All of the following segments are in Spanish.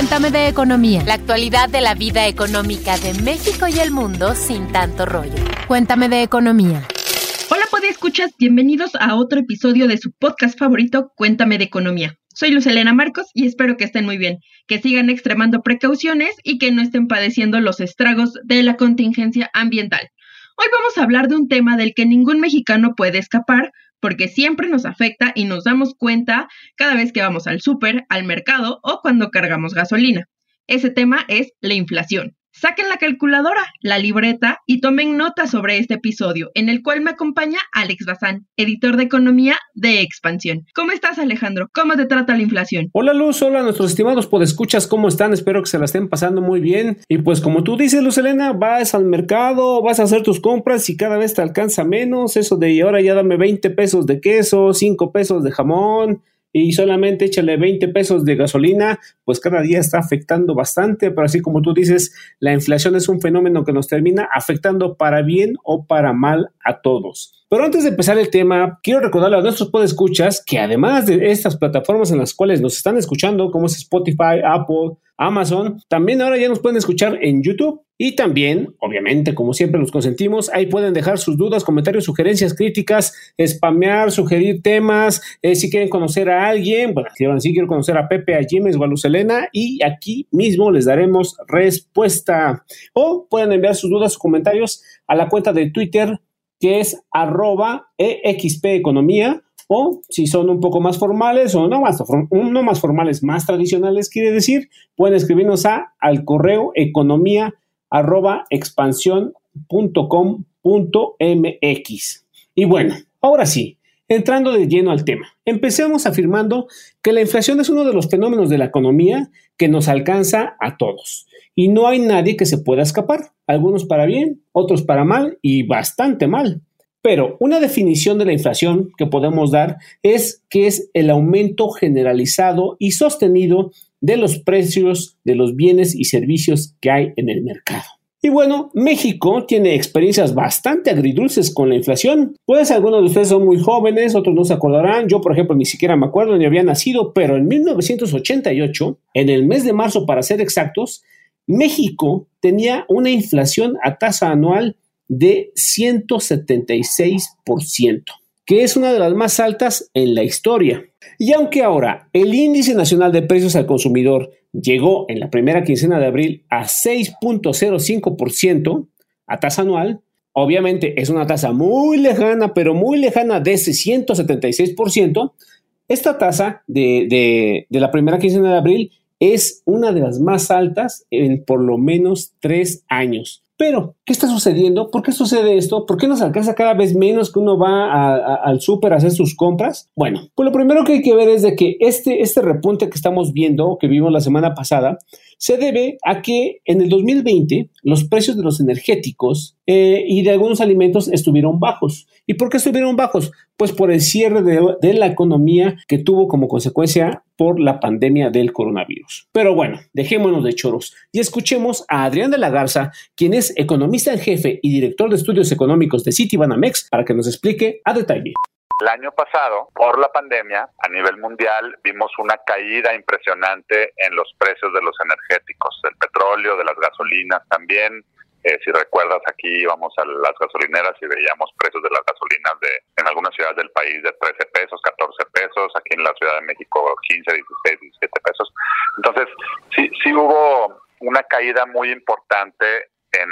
Cuéntame de economía. La actualidad de la vida económica de México y el mundo sin tanto rollo. Cuéntame de economía. Hola, escuchas, bienvenidos a otro episodio de su podcast favorito, Cuéntame de economía. Soy Luz Elena Marcos y espero que estén muy bien, que sigan extremando precauciones y que no estén padeciendo los estragos de la contingencia ambiental. Hoy vamos a hablar de un tema del que ningún mexicano puede escapar, porque siempre nos afecta y nos damos cuenta cada vez que vamos al súper, al mercado o cuando cargamos gasolina. Ese tema es la inflación. Saquen la calculadora, la libreta y tomen nota sobre este episodio, en el cual me acompaña Alex Bazán, editor de economía de Expansión. ¿Cómo estás, Alejandro? ¿Cómo te trata la inflación? Hola, Luz. Hola, nuestros estimados podescuchas. ¿Cómo están? Espero que se la estén pasando muy bien. Y pues, como tú dices, Luz Elena, vas al mercado, vas a hacer tus compras y cada vez te alcanza menos. Eso de y ahora ya dame 20 pesos de queso, 5 pesos de jamón y solamente échale 20 pesos de gasolina, pues cada día está afectando bastante, pero así como tú dices, la inflación es un fenómeno que nos termina afectando para bien o para mal a todos. Pero antes de empezar el tema, quiero recordarle a nuestros podescuchas que además de estas plataformas en las cuales nos están escuchando, como es Spotify, Apple, Amazon, también ahora ya nos pueden escuchar en YouTube y también, obviamente, como siempre los consentimos, ahí pueden dejar sus dudas, comentarios, sugerencias, críticas, spamear, sugerir temas, eh, si quieren conocer a alguien, bueno, si quiero conocer a Pepe, a Jiménez o a Lucelena y aquí mismo les daremos respuesta. O pueden enviar sus dudas o comentarios a la cuenta de Twitter que es arroba EXP Economía o si son un poco más formales o no más, formales, más tradicionales, quiere decir, pueden escribirnos a al correo economía arroba expansión.com.mx. Y bueno, ahora sí, entrando de lleno al tema, empecemos afirmando que la inflación es uno de los fenómenos de la economía que nos alcanza a todos y no hay nadie que se pueda escapar, algunos para bien, otros para mal y bastante mal. Pero una definición de la inflación que podemos dar es que es el aumento generalizado y sostenido de los precios de los bienes y servicios que hay en el mercado. Y bueno, México tiene experiencias bastante agridulces con la inflación. Pues algunos de ustedes son muy jóvenes, otros no se acordarán. Yo, por ejemplo, ni siquiera me acuerdo ni había nacido, pero en 1988, en el mes de marzo para ser exactos, México tenía una inflación a tasa anual de 176%, que es una de las más altas en la historia. Y aunque ahora el índice nacional de precios al consumidor llegó en la primera quincena de abril a 6.05% a tasa anual, obviamente es una tasa muy lejana, pero muy lejana de ese 176%, esta tasa de, de la primera quincena de abril es una de las más altas en por lo menos tres años. Pero, ¿qué está sucediendo? ¿Por qué sucede esto? ¿Por qué nos alcanza cada vez menos que uno va al súper a hacer sus compras? Bueno, pues lo primero que hay que ver es de que este, este repunte que estamos viendo, que vimos la semana pasada, se debe a que en el 2020 los precios de los energéticos eh, y de algunos alimentos estuvieron bajos. ¿Y por qué estuvieron bajos? Pues por el cierre de, la economía que tuvo como consecuencia por la pandemia del coronavirus. Pero bueno, dejémonos de choros y escuchemos a Adrián de la Garza, quien es economista en jefe y director de estudios económicos de Citibanamex, para que nos explique a detalle. El año pasado, por la pandemia, a nivel mundial, vimos una caída impresionante en los precios de los energéticos, del petróleo, de las gasolinas también, eh, si recuerdas, aquí íbamos a las gasolineras y veíamos precios de las gasolinas de en algunas ciudades del país de 13 pesos, 14 pesos, aquí en la Ciudad de México 15, 16, 17 pesos. Entonces, sí, sí hubo una caída muy importante en,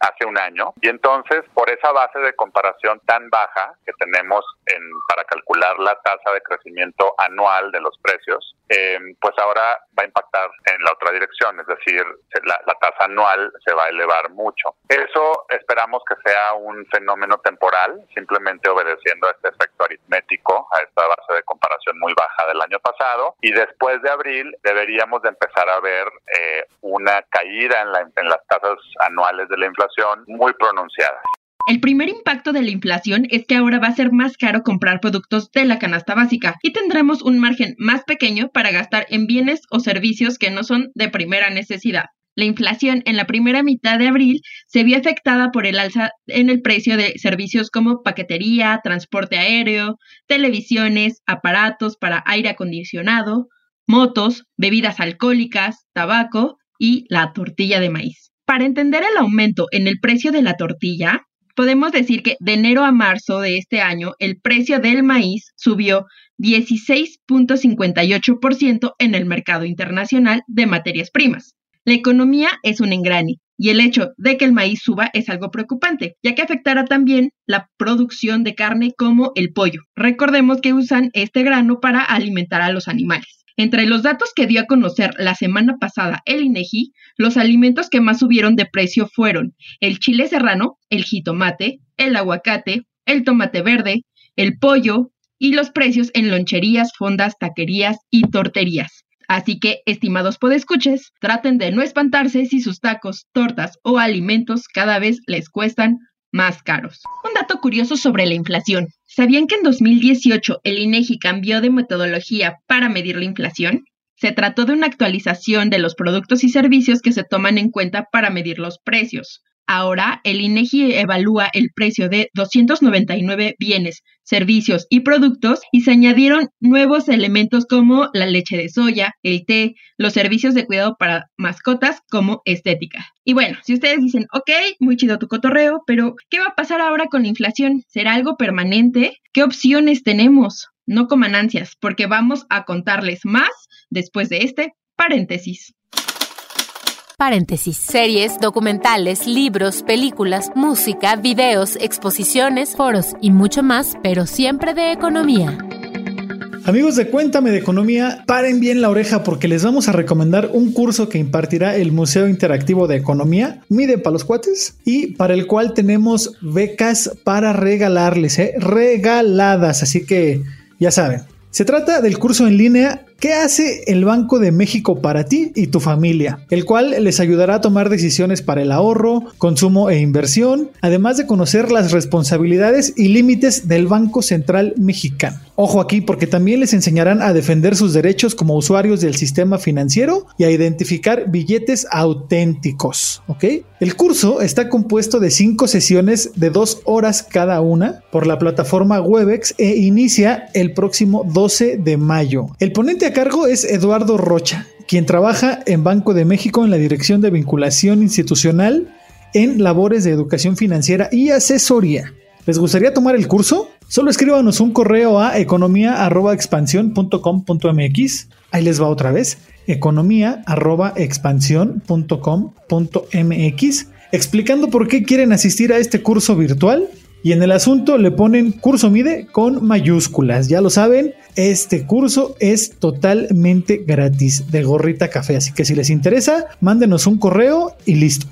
hace un año y entonces por esa base de comparación tan baja que tenemos en, para calcular la tasa de crecimiento anual de los precios, eh, pues ahora va a impactar en la otra dirección, es decir, la, la, tasa anual se va a elevar mucho. Eso esperamos que sea un fenómeno temporal, simplemente obedeciendo a este efecto aritmético, a esta base de comparación muy baja del año pasado, y después de abril deberíamos de empezar a ver eh, una caída en, la, en las tasas anuales de la inflación muy pronunciadas. El primer impacto de la inflación es que ahora va a ser más caro comprar productos de la canasta básica y tendremos un margen más pequeño para gastar en bienes o servicios que no son de primera necesidad. La inflación en la primera mitad de abril se vio afectada por el alza en el precio de servicios como paquetería, transporte aéreo, televisiones, aparatos para aire acondicionado, motos, bebidas alcohólicas, tabaco y la tortilla de maíz. Para entender el aumento en el precio de la tortilla, podemos decir que de enero a marzo de este año el precio del maíz subió 16.58% en el mercado internacional de materias primas. La economía es un engrane y el hecho de que el maíz suba es algo preocupante, ya que afectará también la producción de carne como el pollo. Recordemos que usan este grano para alimentar a los animales. Entre los datos que dio a conocer la semana pasada el INEGI, los alimentos que más subieron de precio fueron el chile serrano, el jitomate, el aguacate, el tomate verde, el pollo y los precios en loncherías, fondas, taquerías y torterías. Así que, estimados podescuches, traten de no espantarse si sus tacos, tortas o alimentos cada vez les cuestan más caros. Un dato curioso sobre la inflación. ¿Sabían que en 2018 el INEGI cambió de metodología para medir la inflación? Se trató de una actualización de los productos y servicios que se toman en cuenta para medir los precios. Ahora, el INEGI evalúa el precio de 299 bienes, servicios y productos y se añadieron nuevos elementos como la leche de soya, el té, los servicios de cuidado para mascotas como estética. Y bueno, si ustedes dicen, ok, muy chido tu cotorreo, pero ¿qué va a pasar ahora con la inflación? ¿Será algo permanente? ¿Qué opciones tenemos? No coman ansias, porque vamos a contarles más después de este paréntesis paréntesis. Series, documentales, libros, películas, música, videos, exposiciones, foros y mucho más, pero siempre de economía. Amigos de Cuéntame de Economía, paren bien la oreja porque les vamos a recomendar un curso que impartirá el Museo Interactivo de Economía, Mide para los cuates, y para el cual tenemos becas para regalarles, ¿eh? regaladas, así que ya saben. Se trata del curso en línea ¿Qué hace el Banco de México para ti y tu familia? El cual les ayudará a tomar decisiones para el ahorro, consumo e inversión, además de conocer las responsabilidades y límites del Banco Central Mexicano. Ojo aquí porque también les enseñarán a defender sus derechos como usuarios del sistema financiero y a identificar billetes auténticos, ¿ok? El curso está compuesto de cinco sesiones de dos horas cada una por la plataforma Webex e inicia el próximo 12 de mayo. El ponente cargo es Eduardo Rocha, quien trabaja en Banco de México en la Dirección de Vinculación Institucional en labores de educación financiera y asesoría. ¿Les gustaría tomar el curso? Solo escríbanos un correo a economía.expansión.com.mx. Ahí les va otra vez, economía.expansión.com.mx, explicando por qué quieren asistir a este curso virtual y en el asunto le ponen curso MIDE con mayúsculas. Ya lo saben, este curso es totalmente gratis de gorrita café. Así que si les interesa, mándenos un correo y listo.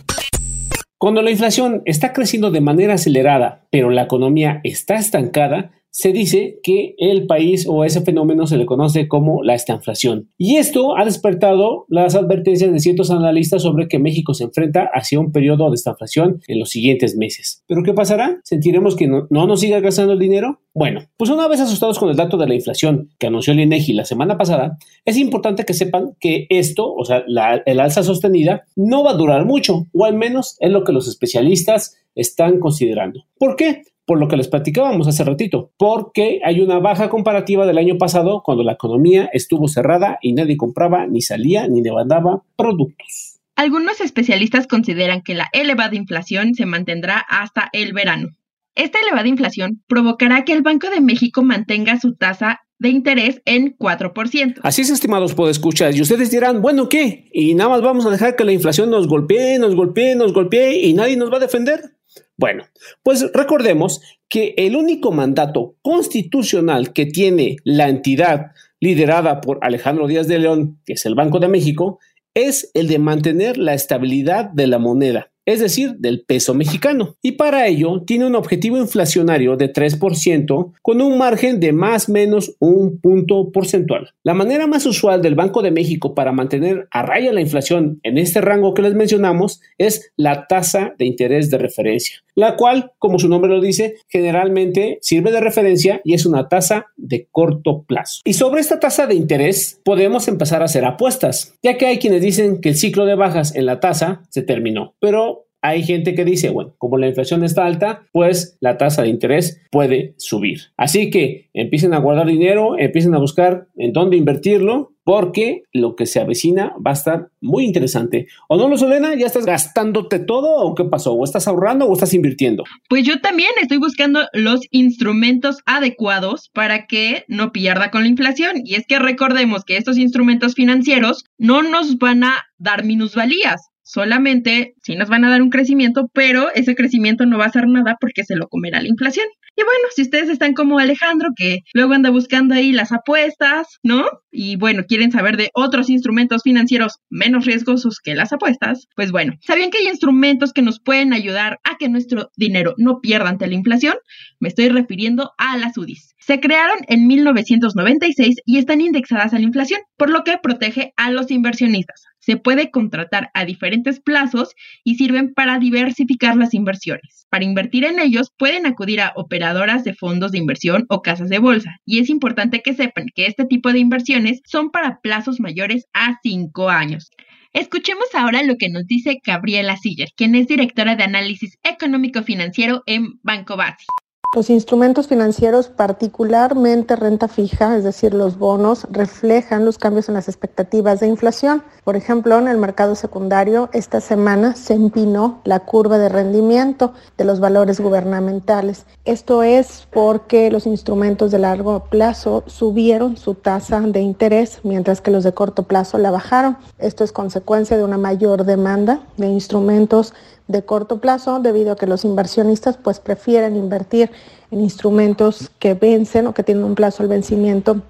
Cuando la inflación está creciendo de manera acelerada, pero la economía está estancada, se dice que el país o ese fenómeno se le conoce como la estanflación. Y esto ha despertado las advertencias de ciertos analistas sobre que México se enfrenta hacia un periodo de estanflación en los siguientes meses. ¿Pero qué pasará? ¿Sentiremos que no, nos siga gastando el dinero? Bueno, pues una vez asustados con el dato de la inflación que anunció el INEGI la semana pasada, es importante que sepan que esto, o sea, el alza sostenida, no va a durar mucho, o al menos es lo que los especialistas están considerando. ¿Por qué? Por lo que les platicábamos hace ratito, porque hay una baja comparativa del año pasado cuando la economía estuvo cerrada y nadie compraba, ni salía, ni demandaba productos. Algunos especialistas consideran que la elevada inflación se mantendrá hasta el verano. Esta elevada inflación provocará que el Banco de México mantenga su tasa de interés en 4%. Así es, estimados escuchar Y ustedes dirán, bueno, ¿qué? ¿Y nada más vamos a dejar que la inflación nos golpee, nos golpee, nos golpee y nadie nos va a defender? Bueno, pues recordemos que el único mandato constitucional que tiene la entidad liderada por Alejandro Díaz de León, que es el Banco de México, es el de mantener la estabilidad de la moneda es decir, del peso mexicano. Y para ello tiene un objetivo inflacionario de 3% con un margen de más o menos un punto porcentual. La manera más usual del Banco de México para mantener a raya la inflación en este rango que les mencionamos es la tasa de interés de referencia, la cual, como su nombre lo dice, generalmente sirve de referencia y es una tasa de corto plazo. Y sobre esta tasa de interés podemos empezar a hacer apuestas, ya que hay quienes dicen que el ciclo de bajas en la tasa se terminó, pero hay gente que dice, bueno, como la inflación está alta, pues la tasa de interés puede subir. Así que empiecen a guardar dinero, empiecen a buscar en dónde invertirlo, porque lo que se avecina va a estar muy interesante. ¿O no, Luzolena? ¿Ya estás gastándote todo o qué pasó? ¿O estás ahorrando o estás invirtiendo? Pues yo también estoy buscando los instrumentos adecuados para que no pierda con la inflación. Y es que recordemos que estos instrumentos financieros no nos van a dar minusvalías solamente sí nos van a dar un crecimiento, pero ese crecimiento no va a hacer nada porque se lo comerá la inflación. Y bueno, si ustedes están como Alejandro, que luego anda buscando ahí las apuestas, ¿no? Y bueno, quieren saber de otros instrumentos financieros menos riesgosos que las apuestas, pues bueno, ¿sabían que hay instrumentos que nos pueden ayudar a que nuestro dinero no pierda ante la inflación? Me estoy refiriendo a las UDIs. Se crearon en 1996 y están indexadas a la inflación, por lo que protege a los inversionistas se puede contratar a diferentes plazos y sirven para diversificar las inversiones. Para invertir en ellos pueden acudir a operadoras de fondos de inversión o casas de bolsa y es importante que sepan que este tipo de inversiones son para plazos mayores a 5 años. Escuchemos ahora lo que nos dice Gabriela Siller, quien es directora de análisis económico financiero en Banco Basi. Los instrumentos financieros, particularmente renta fija, es decir, los bonos, reflejan los cambios en las expectativas de inflación. Por ejemplo, en el mercado secundario, esta semana se empinó la curva de rendimiento de los valores gubernamentales. Esto es porque los instrumentos de largo plazo subieron su tasa de interés, mientras que los de corto plazo la bajaron. Esto es consecuencia de una mayor demanda de instrumentos de corto plazo debido a que los inversionistas pues prefieren invertir en instrumentos que vencen o que tienen un plazo al vencimiento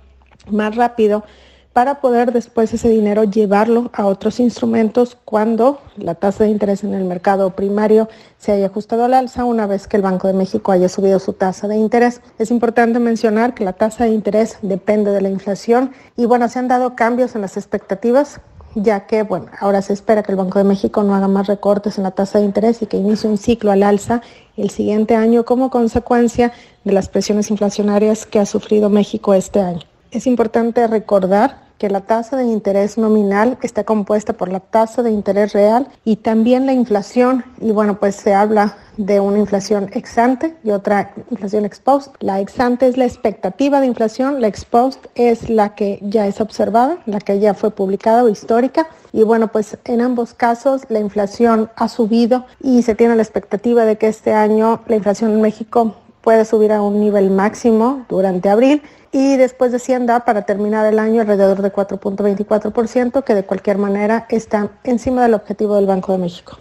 más rápido para poder después ese dinero llevarlo a otros instrumentos cuando la tasa de interés en el mercado primario se haya ajustado al alza una vez que el Banco de México haya subido su tasa de interés. Es importante mencionar que la tasa de interés depende de la inflación y bueno, se han dado cambios en las expectativas ya que, bueno, ahora se espera que el Banco de México no haga más recortes en la tasa de interés y que inicie un ciclo al alza el siguiente año como consecuencia de las presiones inflacionarias que ha sufrido México este año. Es importante recordar que la tasa de interés nominal está compuesta por la tasa de interés real y también la inflación. Y bueno, pues se habla de una inflación ex ante y otra inflación ex post. La ex ante es la expectativa de inflación, la ex post es la que ya es observada, la que ya fue publicada o histórica. Y bueno, pues en ambos casos la inflación ha subido y se tiene la expectativa de que este año la inflación en México puede subir a un nivel máximo durante abril y después descienda para terminar el año alrededor de 4.24%, que de cualquier manera está encima del objetivo del Banco de México.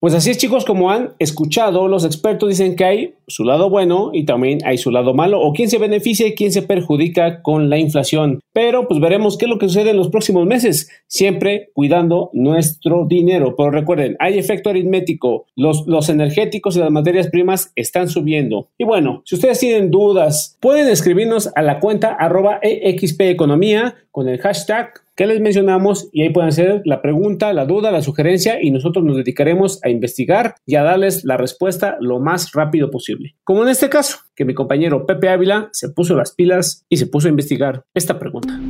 Pues así es chicos, como han escuchado, los expertos dicen que hay su lado bueno y también hay su lado malo, o quién se beneficia y quién se perjudica con la inflación. Pero pues veremos qué es lo que sucede en los próximos meses, siempre cuidando nuestro dinero. Pero recuerden, hay efecto aritmético, los, los energéticos y las materias primas están subiendo. Y bueno, si ustedes tienen dudas, pueden escribirnos a la cuenta arroba EXP Economía con el hashtag que les mencionamos y ahí pueden hacer la pregunta, la duda, la sugerencia y nosotros nos dedicaremos a investigar y a darles la respuesta lo más rápido posible. Como en este caso, que mi compañero Pepe Ávila se puso las pilas y se puso a investigar esta pregunta.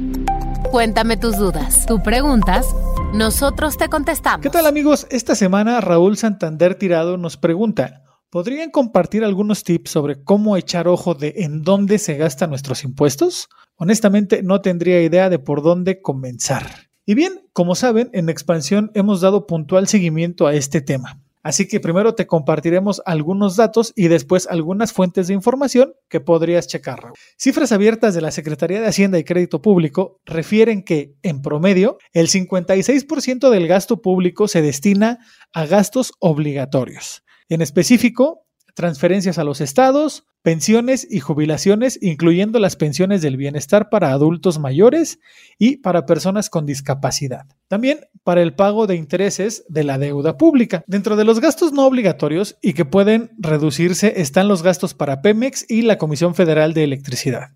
Cuéntame tus dudas, tus preguntas, nosotros te contestamos. ¿Qué tal amigos? Esta semana Raúl Santander Tirado nos pregunta, ¿podrían compartir algunos tips sobre cómo echar ojo de en dónde se gastan nuestros impuestos? Honestamente no tendría idea de por dónde comenzar. Y bien, como saben, en Expansión hemos dado puntual seguimiento a este tema. Así que primero te compartiremos algunos datos y después algunas fuentes de información que podrías checar. Cifras abiertas de la Secretaría de Hacienda y Crédito Público refieren que, en promedio, el 56% del gasto público se destina a gastos obligatorios. En específico, transferencias a los estados, pensiones y jubilaciones, incluyendo las pensiones del bienestar para adultos mayores y para personas con discapacidad. También para el pago de intereses de la deuda pública. Dentro de los gastos no obligatorios y que pueden reducirse están los gastos para Pemex y la Comisión Federal de Electricidad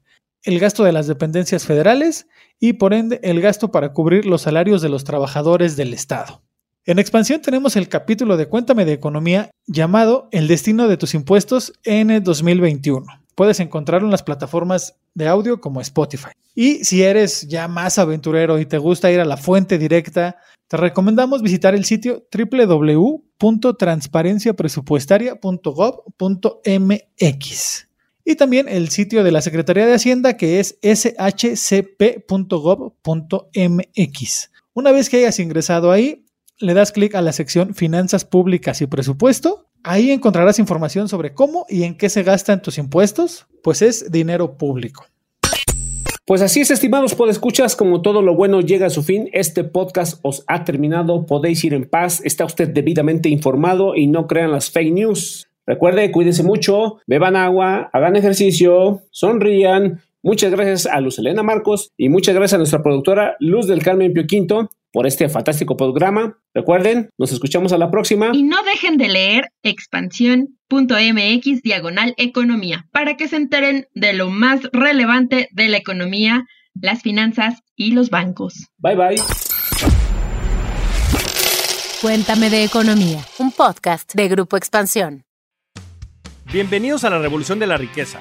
el gasto de las dependencias federales y por ende el gasto para cubrir los salarios de los trabajadores del Estado. En expansión tenemos el capítulo de Cuéntame de Economía llamado El destino de tus impuestos en el 2021. Puedes encontrarlo en las plataformas de audio como Spotify. Y si eres ya más aventurero y te gusta ir a la fuente directa, te recomendamos visitar el sitio www.transparenciapresupuestaria.gov.mx. y también el sitio de la Secretaría de Hacienda que es shcp.gov.mx. Una vez que hayas ingresado ahí, le das clic a la sección Finanzas Públicas y Presupuesto. Ahí encontrarás información sobre cómo y en qué se gastan tus impuestos, pues es dinero público. Pues así es, estimados podescuchas, como todo lo bueno llega a su fin, este podcast os ha terminado, podéis ir en paz, está usted debidamente informado y no crean las fake news. Recuerde, cuídense mucho, beban agua, hagan ejercicio, sonrían. Muchas gracias a Luz Elena Marcos y muchas gracias a nuestra productora Luz del Carmen Pio Quinto por este fantástico programa. Recuerden, nos escuchamos a la próxima. Y no dejen de leer expansión.mx diagonal economía para que se enteren de lo más relevante de la economía, las finanzas y los bancos. Bye bye. Cuéntame de economía, un podcast de Grupo Expansión. Bienvenidos a la Revolución de la Riqueza,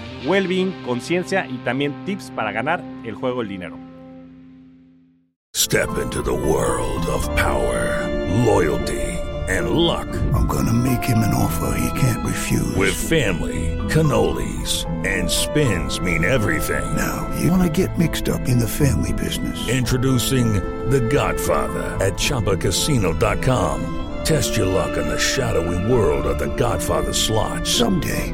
well-being, conciencia y también tips para ganar el juego del dinero. Step into the world of power, loyalty, and luck. I'm gonna make him an offer he can't refuse. With family, cannolis, and spins mean everything. Now, you wanna get mixed up in the family business. Introducing The Godfather at Choppacasino.com. Test your luck in the shadowy world of The Godfather slot. Someday,